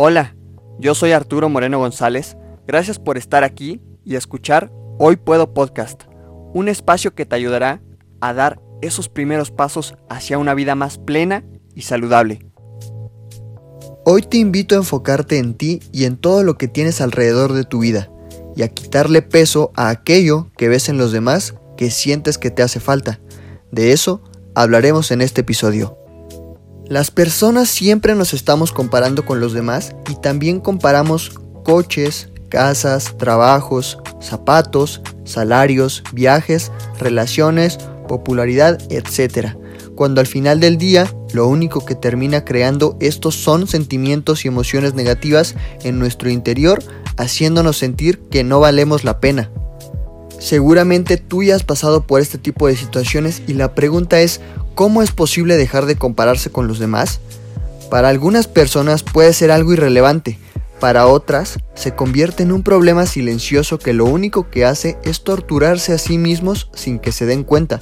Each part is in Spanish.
Hola, yo soy Arturo Moreno González. Gracias por estar aquí y escuchar Hoy Puedo Podcast, un espacio que te ayudará a dar esos primeros pasos hacia una vida más plena y saludable. Hoy te invito a enfocarte en ti y en todo lo que tienes alrededor de tu vida y a quitarle peso a aquello que ves en los demás que sientes que te hace falta. De eso hablaremos en este episodio. Las personas siempre nos estamos comparando con los demás y también comparamos coches, casas, trabajos, zapatos, salarios, viajes, relaciones, popularidad, etc. Cuando al final del día lo único que termina creando estos son sentimientos y emociones negativas en nuestro interior, haciéndonos sentir que no valemos la pena. Seguramente tú ya has pasado por este tipo de situaciones y la pregunta es, ¿cómo es posible dejar de compararse con los demás? Para algunas personas puede ser algo irrelevante, para otras se convierte en un problema silencioso que lo único que hace es torturarse a sí mismos sin que se den cuenta.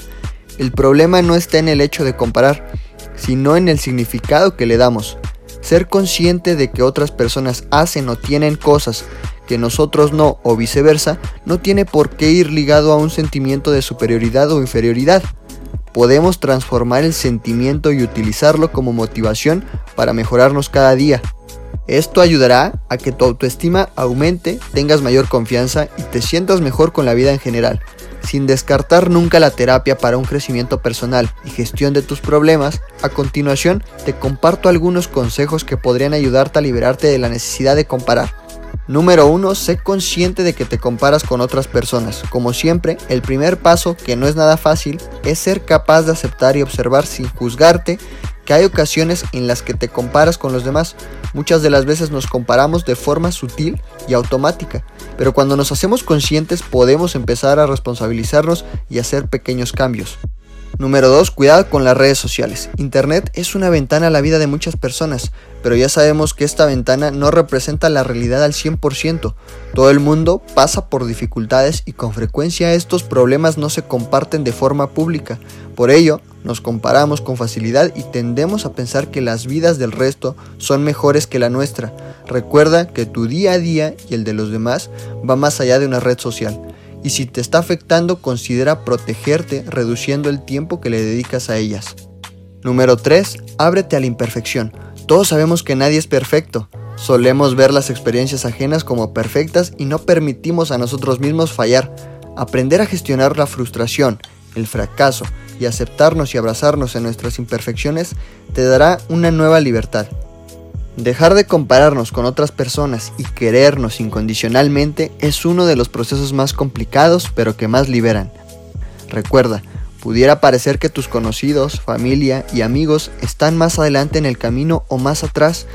El problema no está en el hecho de comparar, sino en el significado que le damos. Ser consciente de que otras personas hacen o tienen cosas que nosotros no o viceversa, no tiene por qué ir ligado a un sentimiento de superioridad o inferioridad. Podemos transformar el sentimiento y utilizarlo como motivación para mejorarnos cada día. Esto ayudará a que tu autoestima aumente, tengas mayor confianza y te sientas mejor con la vida en general. Sin descartar nunca la terapia para un crecimiento personal y gestión de tus problemas, a continuación te comparto algunos consejos que podrían ayudarte a liberarte de la necesidad de comparar. Número 1. Sé consciente de que te comparas con otras personas. Como siempre, el primer paso, que no es nada fácil, es ser capaz de aceptar y observar sin juzgarte que hay ocasiones en las que te comparas con los demás. Muchas de las veces nos comparamos de forma sutil y automática, pero cuando nos hacemos conscientes podemos empezar a responsabilizarnos y hacer pequeños cambios. Número 2. Cuidado con las redes sociales. Internet es una ventana a la vida de muchas personas, pero ya sabemos que esta ventana no representa la realidad al 100%. Todo el mundo pasa por dificultades y con frecuencia estos problemas no se comparten de forma pública. Por ello, nos comparamos con facilidad y tendemos a pensar que las vidas del resto son mejores que la nuestra. Recuerda que tu día a día y el de los demás va más allá de una red social y si te está afectando considera protegerte reduciendo el tiempo que le dedicas a ellas. Número 3. Ábrete a la imperfección. Todos sabemos que nadie es perfecto. Solemos ver las experiencias ajenas como perfectas y no permitimos a nosotros mismos fallar. Aprender a gestionar la frustración, el fracaso y aceptarnos y abrazarnos en nuestras imperfecciones te dará una nueva libertad. Dejar de compararnos con otras personas y querernos incondicionalmente es uno de los procesos más complicados pero que más liberan. Recuerda, pudiera parecer que tus conocidos, familia y amigos están más adelante en el camino o más atrás.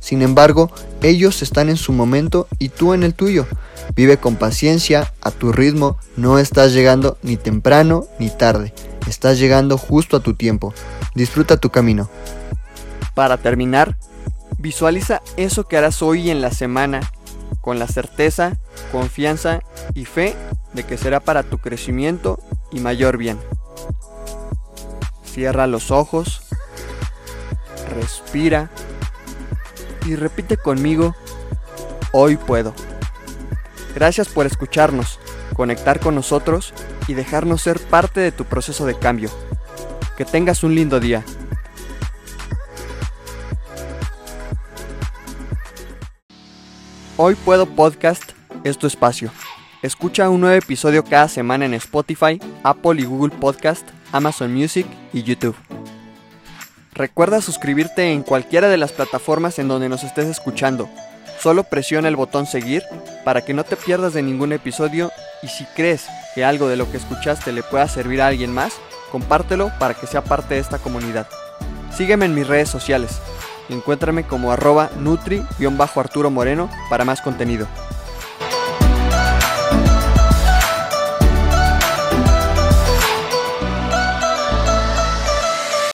Sin embargo, ellos están en su momento y tú en el tuyo. Vive con paciencia, a tu ritmo, no estás llegando ni temprano ni tarde, estás llegando justo a tu tiempo. Disfruta tu camino. Para terminar, Visualiza eso que harás hoy en la semana con la certeza, confianza y fe de que será para tu crecimiento y mayor bien. Cierra los ojos, respira y repite conmigo, hoy puedo. Gracias por escucharnos, conectar con nosotros y dejarnos ser parte de tu proceso de cambio. Que tengas un lindo día. Hoy Puedo Podcast es tu espacio. Escucha un nuevo episodio cada semana en Spotify, Apple y Google Podcast, Amazon Music y YouTube. Recuerda suscribirte en cualquiera de las plataformas en donde nos estés escuchando. Solo presiona el botón seguir para que no te pierdas de ningún episodio y si crees que algo de lo que escuchaste le pueda servir a alguien más, compártelo para que sea parte de esta comunidad. Sígueme en mis redes sociales. Encuéntrame como arroba nutri-arturo moreno para más contenido.